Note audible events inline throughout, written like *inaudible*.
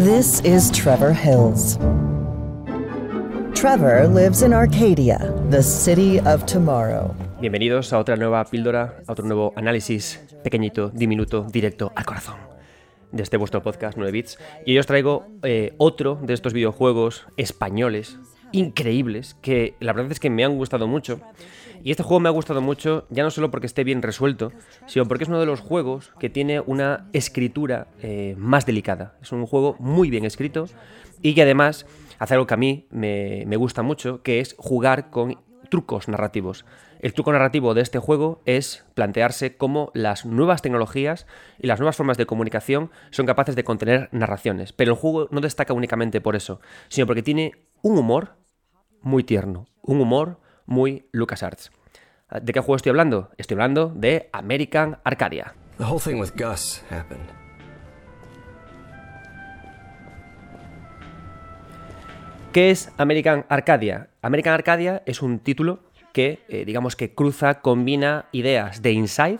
This is Trevor Hills. Trevor lives in Arcadia, the city of tomorrow. Bienvenidos a otra nueva píldora, a otro nuevo análisis pequeñito, diminuto, directo al corazón de este vuestro podcast 9 bits. Y hoy os traigo eh, otro de estos videojuegos españoles increíbles que la verdad es que me han gustado mucho. Y este juego me ha gustado mucho, ya no solo porque esté bien resuelto, sino porque es uno de los juegos que tiene una escritura eh, más delicada. Es un juego muy bien escrito y que además hace algo que a mí me, me gusta mucho, que es jugar con trucos narrativos. El truco narrativo de este juego es plantearse cómo las nuevas tecnologías y las nuevas formas de comunicación son capaces de contener narraciones. Pero el juego no destaca únicamente por eso, sino porque tiene un humor muy tierno, un humor muy LucasArts. ¿De qué juego estoy hablando? Estoy hablando de American Arcadia. The whole thing with Gus happened. ¿Qué es American Arcadia? American Arcadia es un título que, eh, digamos que cruza, combina ideas de Inside,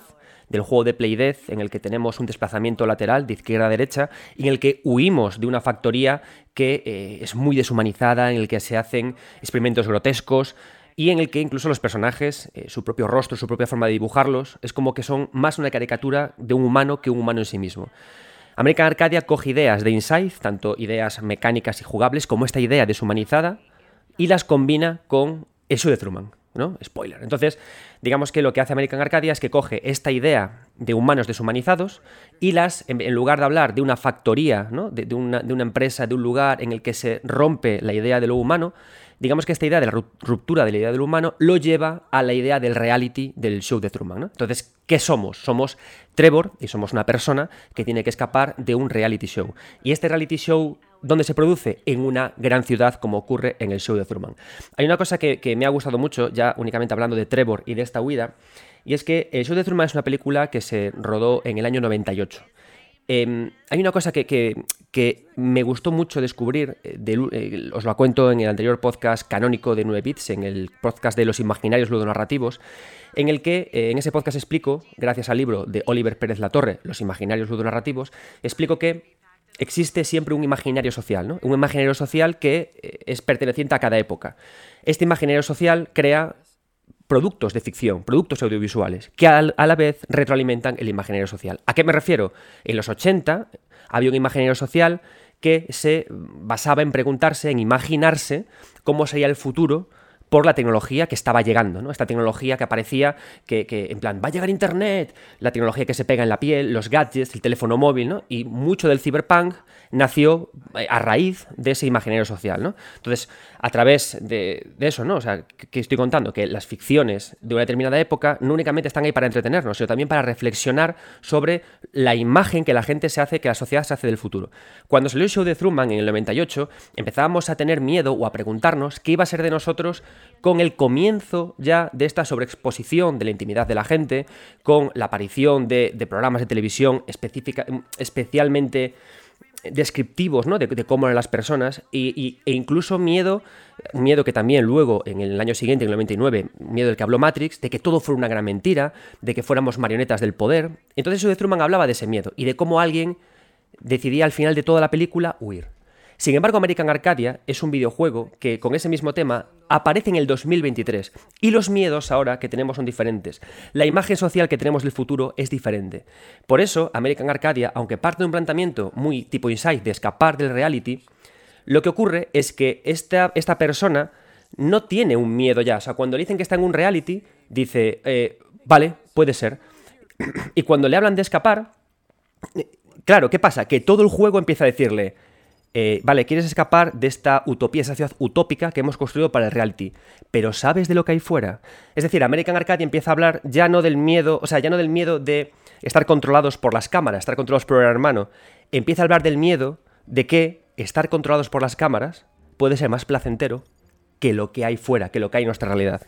del juego de Play en el que tenemos un desplazamiento lateral de izquierda a derecha, y en el que huimos de una factoría que eh, es muy deshumanizada, en el que se hacen experimentos grotescos, y en el que incluso los personajes, eh, su propio rostro, su propia forma de dibujarlos, es como que son más una caricatura de un humano que un humano en sí mismo. American Arcadia coge ideas de Inside, tanto ideas mecánicas y jugables como esta idea deshumanizada, y las combina con eso de Truman. ¿No? Spoiler. Entonces, digamos que lo que hace American Arcadia es que coge esta idea de humanos deshumanizados y las, en, lugar de hablar de una factoría, ¿no? de, una, de, una, empresa, de un lugar en el que se rompe la idea de lo humano, digamos que esta idea de la ruptura de la idea de lo humano lo lleva a la idea del reality del show de Truman. Entonces, ¿qué somos? Somos Trevor y somos una persona que tiene que escapar de un reality show. Y este reality show ¿Dónde se produce? En una gran ciudad como ocurre en el show de Truman. Hay una cosa que, me ha gustado mucho, ya únicamente hablando de Trevor y de esta huida, y es que el show de Truman es una película que se rodó en el año 98. Em, hay una cosa que, me gustó mucho descubrir, eh, eh, os lo cuento en el anterior podcast canónico de 9 bits, en el podcast de los imaginarios ludonarrativos, en el que eh, en ese podcast explico, gracias al libro de Oliver Pérez Latorre, Los imaginarios ludonarrativos, explico que existe siempre un imaginario social, ¿no? Un imaginario social que es perteneciente a cada época. Este imaginario social crea productos de ficción, productos audiovisuales, que a la vez retroalimentan el imaginario social. ¿A qué me refiero? En los 80 había un imaginario social que se basaba en preguntarse, en imaginarse cómo sería el futuro por la tecnología que estaba llegando, ¿no? Esta tecnología que aparecía, que, en plan, va a llegar Internet, la tecnología que se pega en la piel, los gadgets, el teléfono móvil, ¿no? Y mucho del cyberpunk nació eh, a raíz de ese imaginario social, ¿no? Entonces, a través de, eso, ¿no? O sea, que estoy contando que las ficciones de una determinada época no únicamente están ahí para entretenernos, sino también para reflexionar sobre la imagen que la gente se hace, que la sociedad se hace del futuro. Cuando salió el show de Truman en el 98, empezábamos a tener miedo o a preguntarnos qué iba a ser de nosotros con el comienzo ya de esta sobreexposición de la intimidad de la gente, con la aparición de, programas de televisión específica, especialmente descriptivos ¿no? de, cómo eran las personas y, e incluso miedo, miedo que también luego en el año siguiente, en el 99, miedo del que habló Matrix, de que todo fuera una gran mentira, de que fuéramos marionetas del poder. Entonces Truman hablaba de ese miedo y de cómo alguien decidía al final de toda la película huir. Sin embargo, American Arcadia es un videojuego que con ese mismo tema aparece en el 2023 y los miedos ahora que tenemos son diferentes. La imagen social que tenemos del futuro es diferente. Por eso, American Arcadia, aunque parte de un planteamiento muy tipo Inside de escapar del reality, lo que ocurre es que esta, esta persona no tiene un miedo ya. O sea, cuando le dicen que está en un reality, dice, eh, vale, puede ser. *clears throat* Y cuando le hablan de escapar, eh, claro, ¿qué pasa? Que todo el juego empieza a decirle, eh, vale, quieres escapar de esta utopía, esa ciudad utópica que hemos construido para el reality, pero ¿sabes de lo que hay fuera? Es decir, American Arcade empieza a hablar ya no del miedo, o sea, ya no del miedo de estar controlados por las cámaras, estar controlados por el hermano, empieza a hablar del miedo de que estar controlados por las cámaras puede ser más placentero que lo que hay fuera, que lo que hay en nuestra realidad.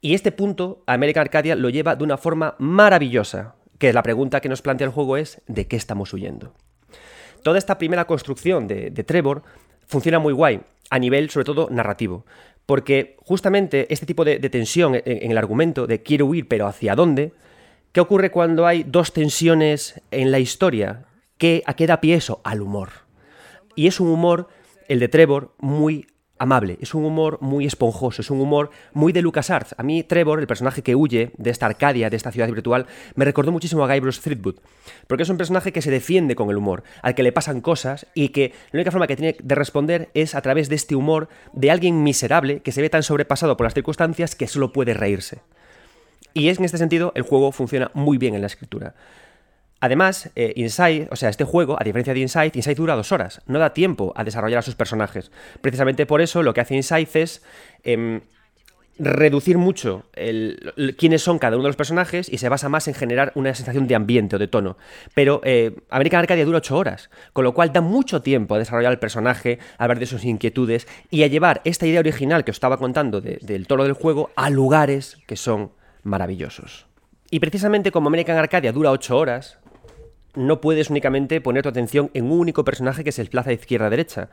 Y este punto American Arcadia lo lleva de una forma maravillosa, que la pregunta que nos plantea el juego es ¿de qué estamos huyendo? Toda esta primera construcción de, Trevor funciona muy guay, a nivel sobre todo narrativo. Porque justamente este tipo de, tensión en, el argumento de quiero huir, pero ¿hacia dónde? ¿Qué ocurre cuando hay dos tensiones en la historia? ¿Qué, ¿A qué da pie eso? Al humor. Y es un humor, el de Trevor, muy amable, es un humor muy esponjoso, es un humor muy de LucasArts. A mí Trevor, el personaje que huye de esta Arcadia, de esta ciudad virtual, me recordó muchísimo a Guybrush Threepwood, porque es un personaje que se defiende con el humor, al que le pasan cosas y que la única forma que tiene de responder es a través de este humor de alguien miserable que se ve tan sobrepasado por las circunstancias que solo puede reírse. Y es en este sentido el juego funciona muy bien en la escritura. Además, eh, Inside, o sea, este juego, a diferencia de Inside, Inside dura dos horas, no da tiempo a desarrollar a sus personajes. Precisamente por eso lo que hace Inside es em, reducir mucho quiénes son cada uno de los personajes y se basa más en generar una sensación de ambiente o de tono. Pero eh, American Arcadia dura ocho horas, con lo cual da mucho tiempo a desarrollar el personaje, a ver de sus inquietudes y a llevar esta idea original que os estaba contando del tono del juego a lugares que son maravillosos. Y precisamente como American Arcadia dura ocho horas, no puedes únicamente poner tu atención en un único personaje que se desplaza de izquierda a derecha.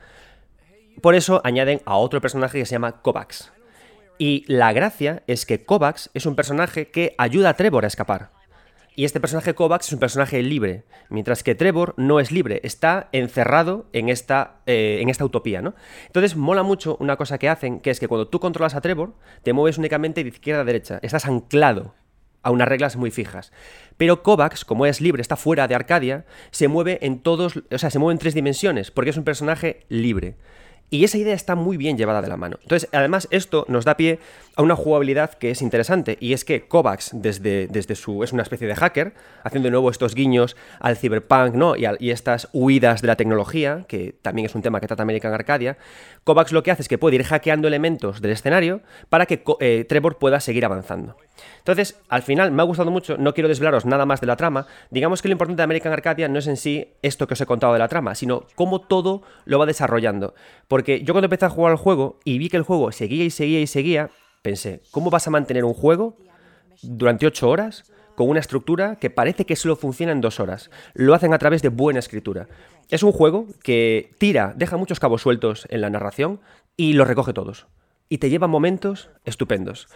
Por eso añaden a otro personaje que se llama Kovacs. Y la gracia es que Kovacs es un personaje que ayuda a Trevor a escapar. Y este personaje Kovacs es un personaje libre, mientras que Trevor no es libre, está encerrado en esta, eh, en esta utopía, ¿no? Entonces mola mucho una cosa que hacen, que es que cuando tú controlas a Trevor, te mueves únicamente de izquierda a derecha, estás anclado a unas reglas muy fijas. Pero Kovacs, como es libre, está fuera de Arcadia, se mueve en todos, o sea, se mueve en tres dimensiones, porque es un personaje libre. Y esa idea está muy bien llevada de la mano. Entonces, además, esto nos da pie a una jugabilidad que es interesante, y es que Kovacs, desde, desde su. es una especie de hacker, haciendo de nuevo estos guiños al cyberpunk, ¿no? Y, y estas huidas de la tecnología, que también es un tema que trata American Arcadia. Kovacs lo que hace es que puede ir hackeando elementos del escenario para que eh, Trevor pueda seguir avanzando. Entonces, al final me ha gustado mucho, no quiero desvelaros nada más de la trama. Digamos que lo importante de American Arcadia no es en sí esto que os he contado de la trama, sino cómo todo lo va desarrollando. Porque yo cuando empecé a jugar al juego y vi que el juego seguía y seguía y seguía, pensé, ¿cómo vas a mantener un juego durante ocho horas? con una estructura que parece que solo funciona en dos horas. Lo hacen a través de buena escritura. Es un juego que tira, deja muchos cabos sueltos en la narración y los recoge todos. Y te lleva momentos estupendos.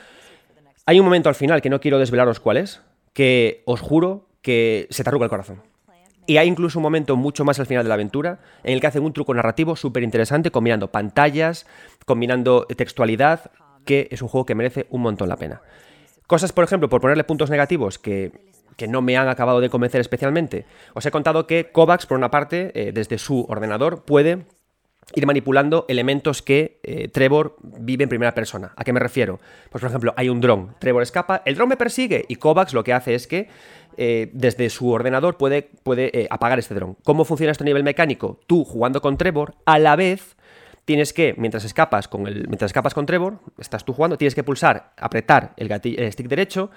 Hay un momento al final que no quiero desvelaros cuál es, que os juro que se te arruga el corazón. Y hay incluso un momento mucho más al final de la aventura en el que hacen un truco narrativo súper interesante combinando pantallas, combinando textualidad, que es un juego que merece un montón la pena. Cosas, por ejemplo, por ponerle puntos negativos que, no me han acabado de convencer especialmente. Os he contado que Kovacs, por una parte, eh, desde su ordenador, puede ir manipulando elementos que eh, Trevor vive en primera persona. ¿A qué me refiero? Pues por ejemplo, hay un dron, Trevor escapa, el dron me persigue y Kovacs lo que hace es que eh, desde su ordenador puede, puede eh, apagar este dron. ¿Cómo funciona esto a nivel mecánico? Tú jugando con Trevor, a la vez tienes que, mientras escapas con el, mientras escapas con Trevor, estás tú jugando, tienes que pulsar, apretar el, el stick derecho,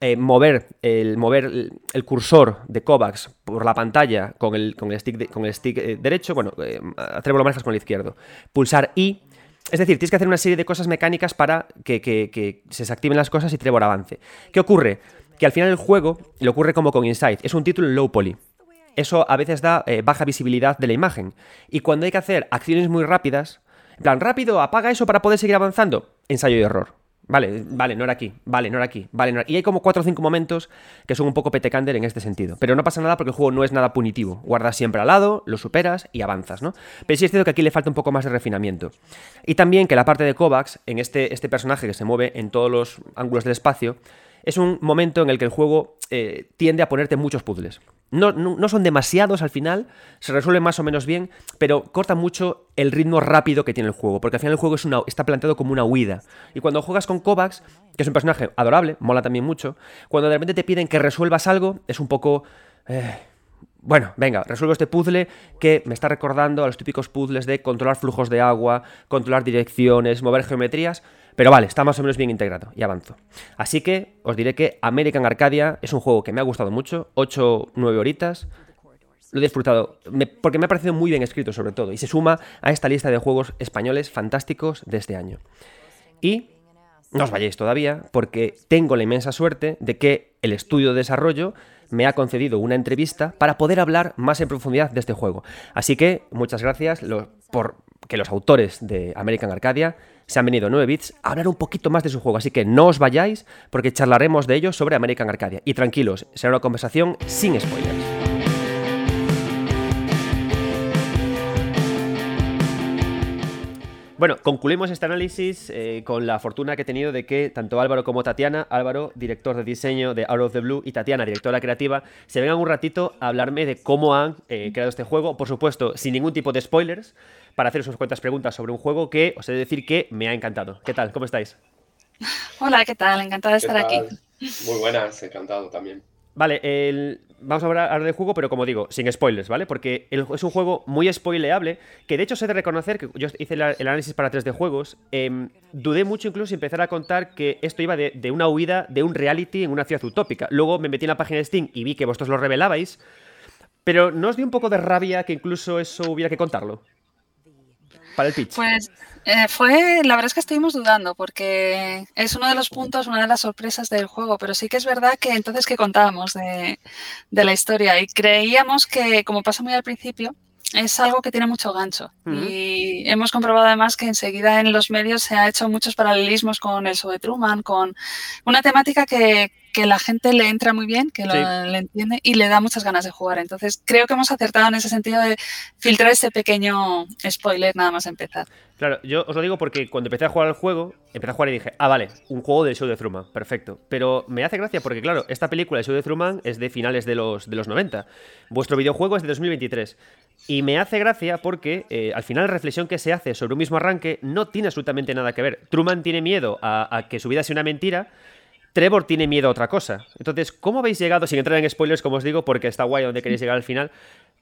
eh, mover, el, mover el cursor de Kovacs por la pantalla con el, con el stick, con el stick derecho, bueno, Trevor lo manejas con el izquierdo. Pulsar I. Es decir, tienes que hacer una serie de cosas mecánicas para que, se desactiven las cosas y Trevor avance. ¿Qué ocurre? Que al final el juego le ocurre como con Inside. Es un título low poly. Eso a veces da baja visibilidad de la imagen. Y cuando hay que hacer acciones muy rápidas, en plan, rápido, apaga eso para poder seguir avanzando, ensayo y error. Vale, vale, no era aquí, vale, no era aquí, vale, no era... Y hay como cuatro o cinco momentos que son un poco petecander en este sentido. Pero no pasa nada porque el juego no es nada punitivo. Guardas siempre al lado, lo superas y avanzas, ¿no? Pero sí es cierto que aquí le falta un poco más de refinamiento. Y también que la parte de Kovacs, en este, este personaje que se mueve en todos los ángulos del espacio, es un momento en el que el juego eh, tiende a ponerte muchos puzzles. No, son demasiados al final, se resuelven más o menos bien, pero corta mucho el ritmo rápido que tiene el juego, porque al final el juego está planteado como una huida. Y cuando juegas con Kovacs, que es un personaje adorable, mola también mucho, cuando de repente te piden que resuelvas algo, es un poco... Eh, bueno, venga, resuelvo este puzzle que me está recordando a los típicos puzzles de controlar flujos de agua, controlar direcciones, mover geometrías, pero vale, está más o menos bien integrado y avanzo. Así que os diré que American Arcadia es un juego que me ha gustado mucho, 8-9 horitas. Lo he disfrutado porque me ha parecido muy bien escrito sobre todo y se suma a esta lista de juegos españoles fantásticos de este año. Y no os vayáis todavía porque tengo la inmensa suerte de que el estudio de desarrollo me ha concedido una entrevista para poder hablar más en profundidad de este juego. Así que muchas gracias por que los autores de American Arcadia se han venido 9 bits a hablar un poquito más de su juego. Así que no os vayáis porque charlaremos de ello sobre American Arcadia. Y tranquilos, será una conversación sin spoilers. Bueno, concluimos este análisis eh, con la fortuna que he tenido de que tanto Álvaro como Tatiana, Álvaro, director de diseño de Out of the Blue, y Tatiana, directora creativa, se vengan un ratito a hablarme de cómo han eh, creado este juego, por supuesto, sin ningún tipo de spoilers, para hacer sus cuantas preguntas sobre un juego que os he de decir que me ha encantado. ¿Qué tal? ¿Cómo estáis? Hola, ¿qué tal? Encantada de estar aquí. Muy buenas, encantado también. Vale, el, vamos a hablar del juego, pero como digo, sin spoilers, ¿vale? Porque es un juego muy spoileable, que de hecho sé de reconocer que yo hice el, análisis para 3D juegos, em, dudé mucho incluso en empezar a contar que esto iba de, de, una huida de un reality en una ciudad utópica. Luego me metí en la página de Steam y vi que vosotros lo revelabais, pero ¿no os dio un poco de rabia que incluso eso hubiera que contarlo? Para el pitch. Pues eh, fue, la verdad es que estuvimos dudando porque es uno de los puntos, una de las sorpresas del juego, pero sí que es verdad que entonces que contábamos de, de la historia y creíamos que, como pasa muy al principio, es algo que tiene mucho gancho. Y hemos comprobado además que enseguida en los medios se ha hecho muchos paralelismos con el show de Truman, con una temática que, que la gente le entra muy bien, que lo, le entiende y le da muchas ganas de jugar. Entonces, creo que hemos acertado en ese sentido de filtrar ese pequeño spoiler nada más empezar. Claro, yo os lo digo porque cuando empecé a jugar al juego, empecé a jugar y dije, ah, vale, un juego del show de Truman, perfecto. Pero me hace gracia porque, claro, esta película del show de Truman es de finales de los, de los 90. Vuestro videojuego es de 2023. Y me hace gracia porque eh, al final la reflexión que se hace sobre un mismo arranque no tiene absolutamente nada que ver. Truman tiene miedo a, a que su vida sea una mentira, Trevor tiene miedo a otra cosa. Entonces, ¿cómo habéis llegado, sin entrar en spoilers, como os digo, porque está guay donde queréis llegar al final,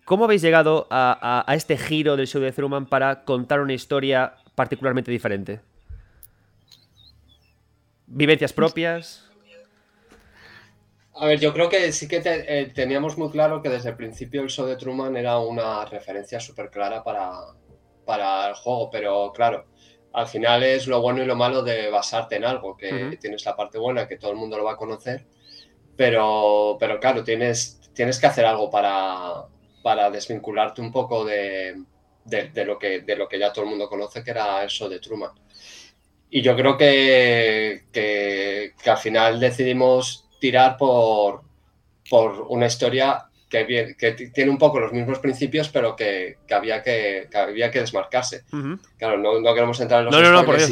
¿cómo habéis llegado a, este giro del show de Truman para contar una historia particularmente diferente? ¿Vivencias propias? A ver, yo creo que sí que eh, teníamos muy claro que desde el principio el show de Truman era una referencia súper clara para, para el juego, pero claro, al final es lo bueno y lo malo de basarte en algo, que tienes la parte buena, que todo el mundo lo va a conocer, pero, pero claro, tienes, tienes que hacer algo para, para desvincularte un poco de, lo que, de lo que ya todo el mundo conoce, que era eso de Truman. Y yo creo que, que, que al final decidimos tirar por, por una historia que, tiene un poco los mismos principios, pero que, había, que, había que desmarcarse. Claro, no, queremos entrar en los No, no, no, por Dios,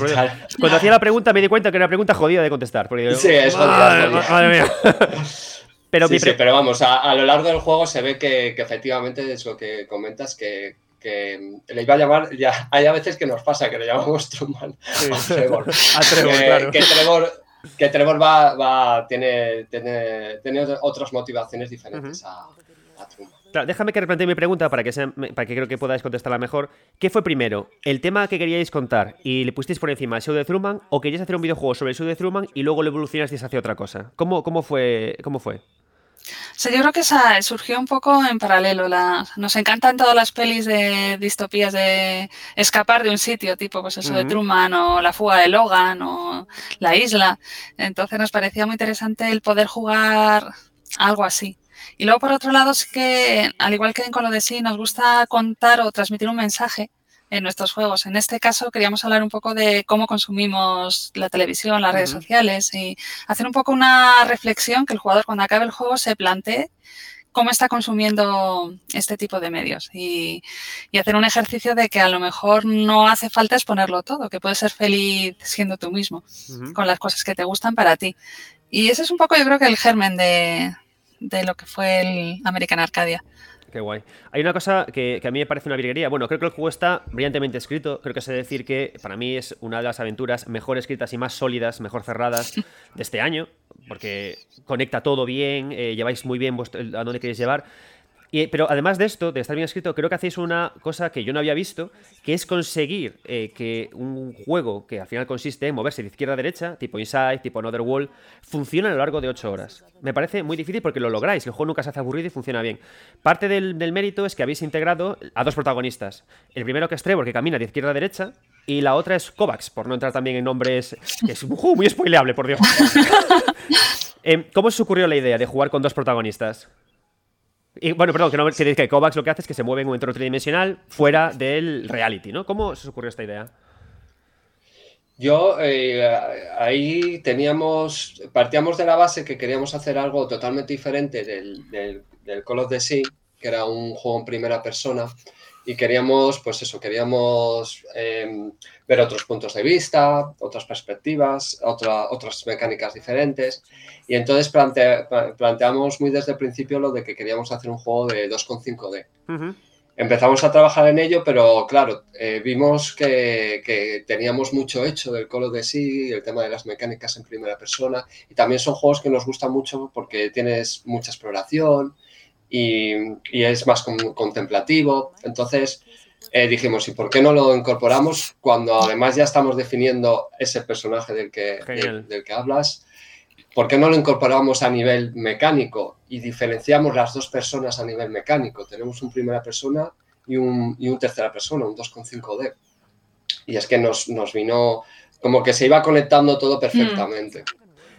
Cuando *laughs* hacía la pregunta me di cuenta que era una pregunta jodida de contestar. sí, es jodida. Madre, mía. *laughs* pero, sí, pero vamos, a, lo largo del juego se ve que, efectivamente es lo que comentas, que, le iba a llamar, ya hay a veces que nos pasa que le llamamos Truman a *laughs* Trevor. a Trevor, claro. que Trevor que Trevor va, va tiene, tiene, tiene, otras motivaciones diferentes a, Claro, déjame que replantee mi pregunta para que, para que creo que podáis contestarla mejor. ¿Qué fue primero? ¿El tema que queríais contar y le pusisteis por encima el show de Truman o queríais hacer un videojuego sobre el show de Truman y luego lo evolucionasteis hacia otra cosa? ¿Cómo, cómo, fue, cómo fue? yo creo que esa surgió un poco en paralelo. nos encantan todas las pelis de distopías de escapar de un sitio, tipo pues eso de Truman o La fuga de Logan o La isla. Entonces nos parecía muy interesante el poder jugar algo así. Y luego, por otro lado, es que, al igual que con lo de sí, nos gusta contar o transmitir un mensaje en nuestros juegos. En este caso, queríamos hablar un poco de cómo consumimos la televisión, las redes sociales y hacer un poco una reflexión que el jugador, cuando acabe el juego, se plantee cómo está consumiendo este tipo de medios y, hacer un ejercicio de que a lo mejor no hace falta exponerlo todo, que puedes ser feliz siendo tú mismo, con las cosas que te gustan para ti. Y ese es un poco, yo creo que el germen de, de lo que fue el American Arcadia. Qué guay. Hay una cosa que, a mí me parece una virguería. Bueno, creo que el juego está brillantemente escrito. Creo que sé decir que para mí es una de las aventuras mejor escritas y más sólidas, mejor cerradas de este año. Porque conecta todo bien, eh, lleváis muy bien a dónde queréis llevar pero además de esto, de estar bien escrito, creo que hacéis una cosa que yo no había visto, que es conseguir eh, que un juego que al final consiste en moverse de izquierda a derecha, tipo Inside, tipo Another World, funcione a lo largo de 8 horas. Me parece muy difícil porque lo lográis, el juego nunca se hace aburrido y funciona bien. Parte del, mérito es que habéis integrado a dos protagonistas. El primero que es Trevor, que camina de izquierda a derecha, y la otra es Kovacs, por no entrar también en nombres, que es juego muy spoileable, por Dios. *laughs* Eh, ¿Cómo os ocurrió la idea de jugar con dos protagonistas? Y, bueno, perdón, que no que, que Kovacs lo que hace es que se mueve en un entorno tridimensional fuera del reality, ¿no? ¿Cómo se os ocurrió esta idea? Yo eh, ahí teníamos, partíamos de la base que queríamos hacer algo totalmente diferente del, del, Call of the Sea, que era un juego en primera persona, y queríamos, pues eso, queríamos em, ver otros puntos de vista, otras perspectivas, otras mecánicas diferentes. Y entonces planteamos muy desde el principio lo de que queríamos hacer un juego de 2,5D. Empezamos a trabajar en ello, pero claro, eh, vimos que, teníamos mucho hecho del Call de sí, el tema de las mecánicas en primera persona, y también son juegos que nos gustan mucho porque tienes mucha exploración, y, es más contemplativo. Entonces eh, dijimos, ¿y por qué no lo incorporamos cuando además ya estamos definiendo ese personaje del que, del, que hablas? ¿Por qué no lo incorporamos a nivel mecánico y diferenciamos las dos personas a nivel mecánico? Tenemos un primera persona y un, y un tercera persona, un 2.5D. Y es que nos, nos, vino como que se iba conectando todo mm. perfectamente.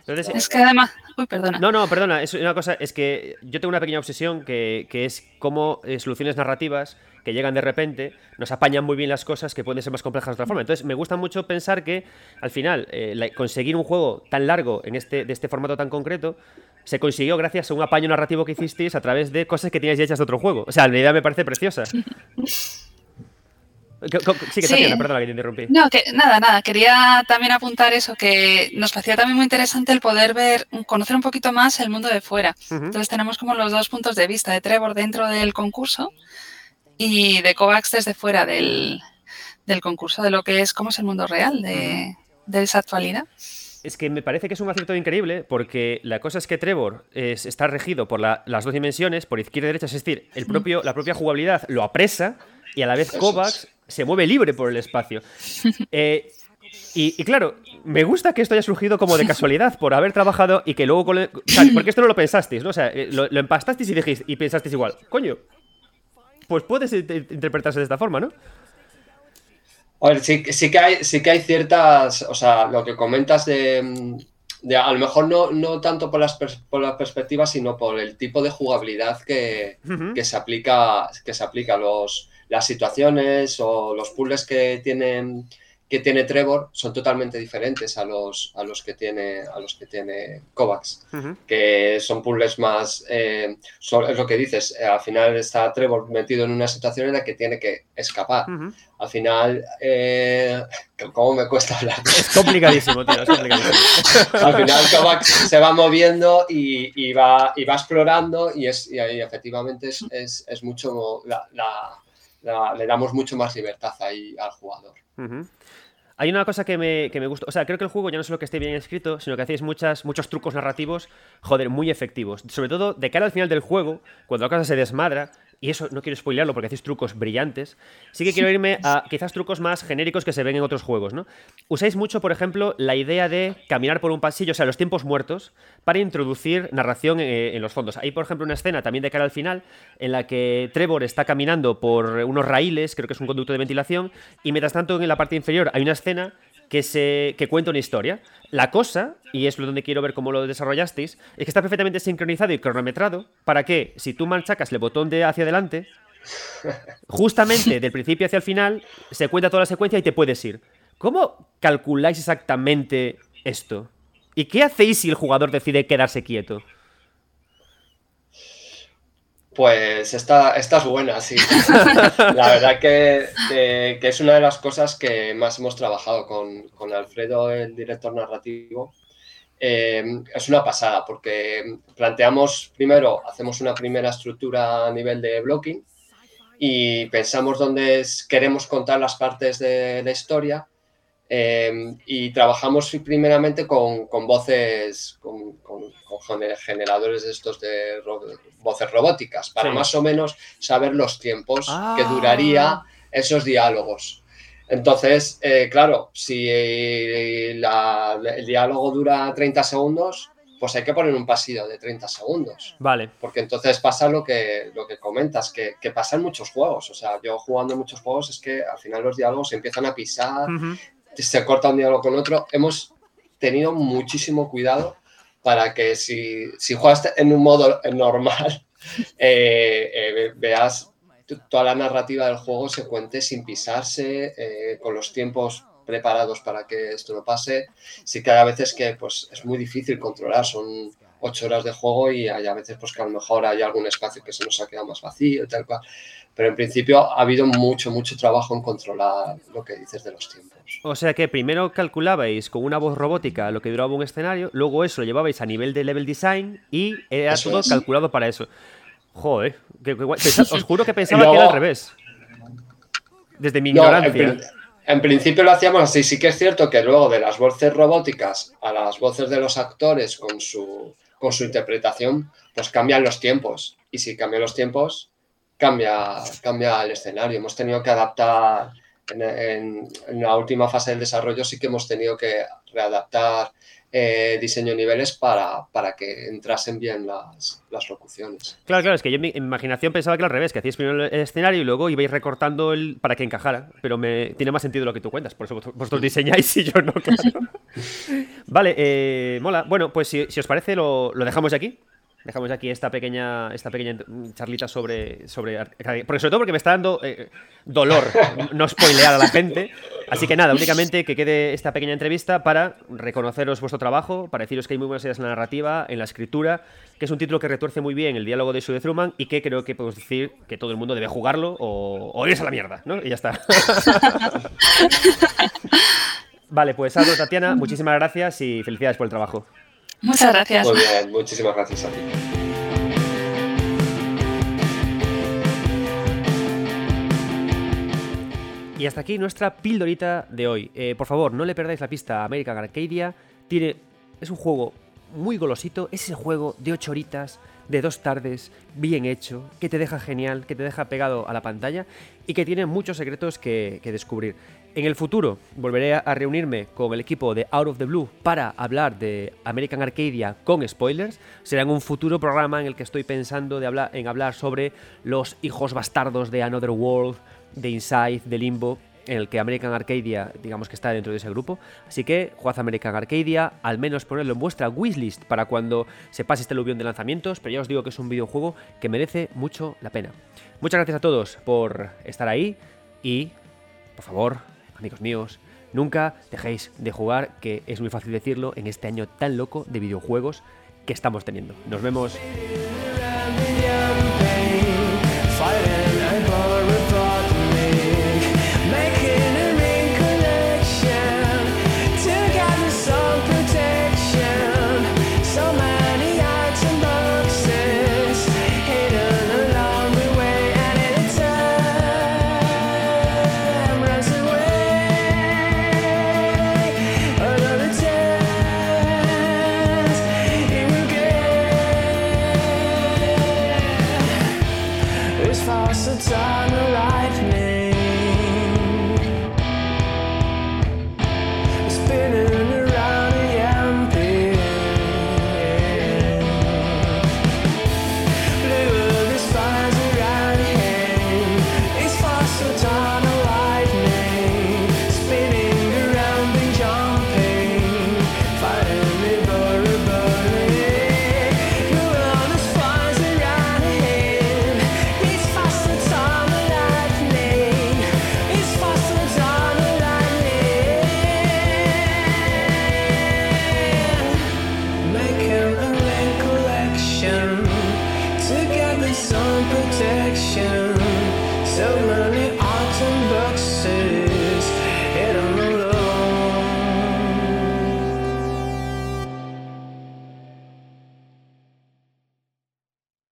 es que además, *laughs* perdona. No, no, perdona. Es una cosa, es que yo tengo una pequeña obsesión que, es cómo eh, soluciones narrativas que llegan de repente nos apañan muy bien las cosas que pueden ser más complejas de otra forma. Entonces, me gusta mucho pensar que al final eh, conseguir un juego tan largo en este, de este formato tan concreto se consiguió gracias a un apaño narrativo que hicisteis a través de cosas que teníais ya hechas de otro juego. O sea, la idea me parece preciosa. *laughs* Sí, que sí. perdona que te interrumpí. No, que nada, nada. Quería también apuntar eso, que nos parecía también muy interesante el poder ver, conocer un poquito más el mundo de fuera. Entonces tenemos como los dos puntos de vista de Trevor dentro del concurso y de Kovacs desde fuera del, concurso, de lo que es, cómo es el mundo real de, esa actualidad. Es que me parece que es un acierto increíble porque la cosa es que Trevor está regido por las dos dimensiones, por izquierda y derecha, es decir, el propio, la propia jugabilidad lo apresa y a la vez Kovacs se mueve libre por el espacio. *laughs* Eh, y, claro, me gusta que esto haya surgido como de casualidad, por haber trabajado y que luego... porque esto no lo pensasteis, ¿no? O sea, eh, lo, empastasteis y, dijisteis, y pensasteis igual, coño, pues puedes interpretarse de esta forma, ¿no? A ver, sí, que hay, sí que hay ciertas, o sea, lo que comentas de, a lo mejor no, no tanto por las, por las perspectivas, sino por el tipo de jugabilidad que, que se aplica, que se aplica a los, las situaciones o los puzzles que tienen que tiene Trevor son totalmente diferentes a los, a los que tiene a los que tiene Kovacs, que son puzzles más eh, es lo que dices, eh, al final está Trevor metido en una situación en la que tiene que escapar. Al final, eh, *laughs* ¿cómo me cuesta hablar? Es complicadísimo, tío, es complicadísimo. *laughs* al final Kovacs se va moviendo y, va, y va explorando y, es, y, efectivamente es, es, mucho la le damos mucho más libertad ahí al jugador. Hay una cosa que me, que me gusta. O sea, creo que el juego ya no solo que esté bien escrito, sino que hacéis muchos trucos narrativos, joder, muy efectivos. Sobre todo de cara al final del juego, cuando la cosa se desmadra, y eso no quiero spoilearlo porque hacéis trucos brillantes, sí que quiero irme a quizás trucos más genéricos que se ven en otros juegos, ¿no? Usáis mucho, por ejemplo, la idea de caminar por un pasillo, o sea, los tiempos muertos, para introducir narración eh, en, los fondos. Hay, por ejemplo, una escena también de cara al final en la que Trevor está caminando por unos raíles, creo que es un conducto de ventilación, y mientras tanto en la parte inferior hay una escena que, se, que cuenta una historia. La cosa, y es lo donde quiero ver cómo lo desarrollasteis, es que está perfectamente sincronizado y cronometrado para que si tú manchacas el botón de hacia adelante, *laughs* justamente del principio hacia el final, se cuenta toda la secuencia y te puedes ir. ¿Cómo calculáis exactamente esto? ¿Y qué hacéis si el jugador decide quedarse quieto? Pues esta, esta es buena, sí. *laughs* La verdad que, es una de las cosas que más hemos trabajado con, Alfredo, el director narrativo. Eh, es una pasada porque planteamos, primero, hacemos una primera estructura a nivel de blocking y pensamos dónde queremos contar las partes de la historia Em, y trabajamos primeramente con, voces, con, generadores de estos de voces robóticas, para más o menos saber los tiempos que ah. duraría esos diálogos. Entonces, eh, claro, si el diálogo dura 30 segundos, pues hay que poner un pasillo de 30 segundos. Vale. Porque entonces pasa lo que, lo que comentas, que, que pasa en muchos juegos. O sea, yo jugando en muchos juegos es que al final los diálogos se empiezan a pisar, se corta un diálogo con otro. Hemos tenido muchísimo cuidado para que si, si juegas en un modo normal, *laughs* eh, eh, veas toda la narrativa del juego se cuente sin pisarse, eh, con los tiempos preparados para que esto no pase. Sí que hay a veces que pues, es muy difícil controlar, son ocho horas de juego y hay a veces pues, que a lo mejor hay algún espacio que se nos ha quedado más vacío tal cual. Pero en principio ha habido mucho, mucho trabajo en controlar lo que dices de los tiempos. O sea que primero calculabais con una voz robótica lo que duraba un escenario, luego eso lo llevabais a nivel de level design y era todo calculado para eso. Joder, *laughs* os juro que pensaba que era al revés. Desde mi ignorancia. En, principio lo hacíamos así. Sí que es cierto que luego de las voces robóticas a las voces de los actores con su, con su interpretación, pues cambian los tiempos. Y si cambian los tiempos, cambia, cambia el escenario. Hemos tenido que adaptar en, la última fase del desarrollo, sí que hemos tenido que readaptar eh, diseño niveles para, para, que entrasen bien las, las, locuciones. Claro, claro, es que yo en mi imaginación pensaba que al revés, que hacíais primero el escenario y luego ibais recortando el para que encajara, pero me tiene más sentido lo que tú cuentas, por eso vosotros diseñáis y yo no, *laughs* vale, eh, mola. Bueno, pues si, si os parece lo, lo dejamos aquí. Dejamos aquí esta pequeña, esta pequeña charlita sobre, sobre Porque sobre todo porque me está dando eh, dolor *laughs* no spoilear a la gente. Así que nada, únicamente que quede esta pequeña entrevista para reconoceros vuestro trabajo, para deciros que hay muy buenas ideas en la narrativa, en la escritura, que es un título que retuerce muy bien el diálogo de Sue Truman y que creo que podemos decir que todo el mundo debe jugarlo o, o irse a la mierda, ¿no? Y ya está. *laughs* vale, pues algo, Tatiana, muchísimas gracias y felicidades por el trabajo. Muchas gracias. Muy bien, muchísimas gracias a ti. Y hasta aquí nuestra pildorita de hoy. Eh, por favor, no le perdáis la pista a American Arcadia. Tiene, es un juego muy golosito. Es ese juego de 8 horitas, de dos tardes, bien hecho, que te deja genial, que te deja pegado a la pantalla y que tiene muchos secretos que descubrir. En el futuro volveré a reunirme con el equipo de Out of the Blue para hablar de American Arcadia con spoilers. Será en un futuro programa en el que estoy pensando de hablar, en hablar sobre los hijos bastardos de Another World, de Inside, de Limbo, en el que American Arcadia, digamos que está dentro de ese grupo. Así que, jugad American Arcadia, al menos ponerlo en vuestra wishlist para cuando se pase este aluvión de lanzamientos, pero ya os digo que es un videojuego que merece mucho la pena. Muchas gracias a todos por estar ahí y, por favor, amigos míos, nunca dejéis de jugar, que es muy fácil decirlo en este año tan loco de videojuegos que estamos teniendo. Nos vemos.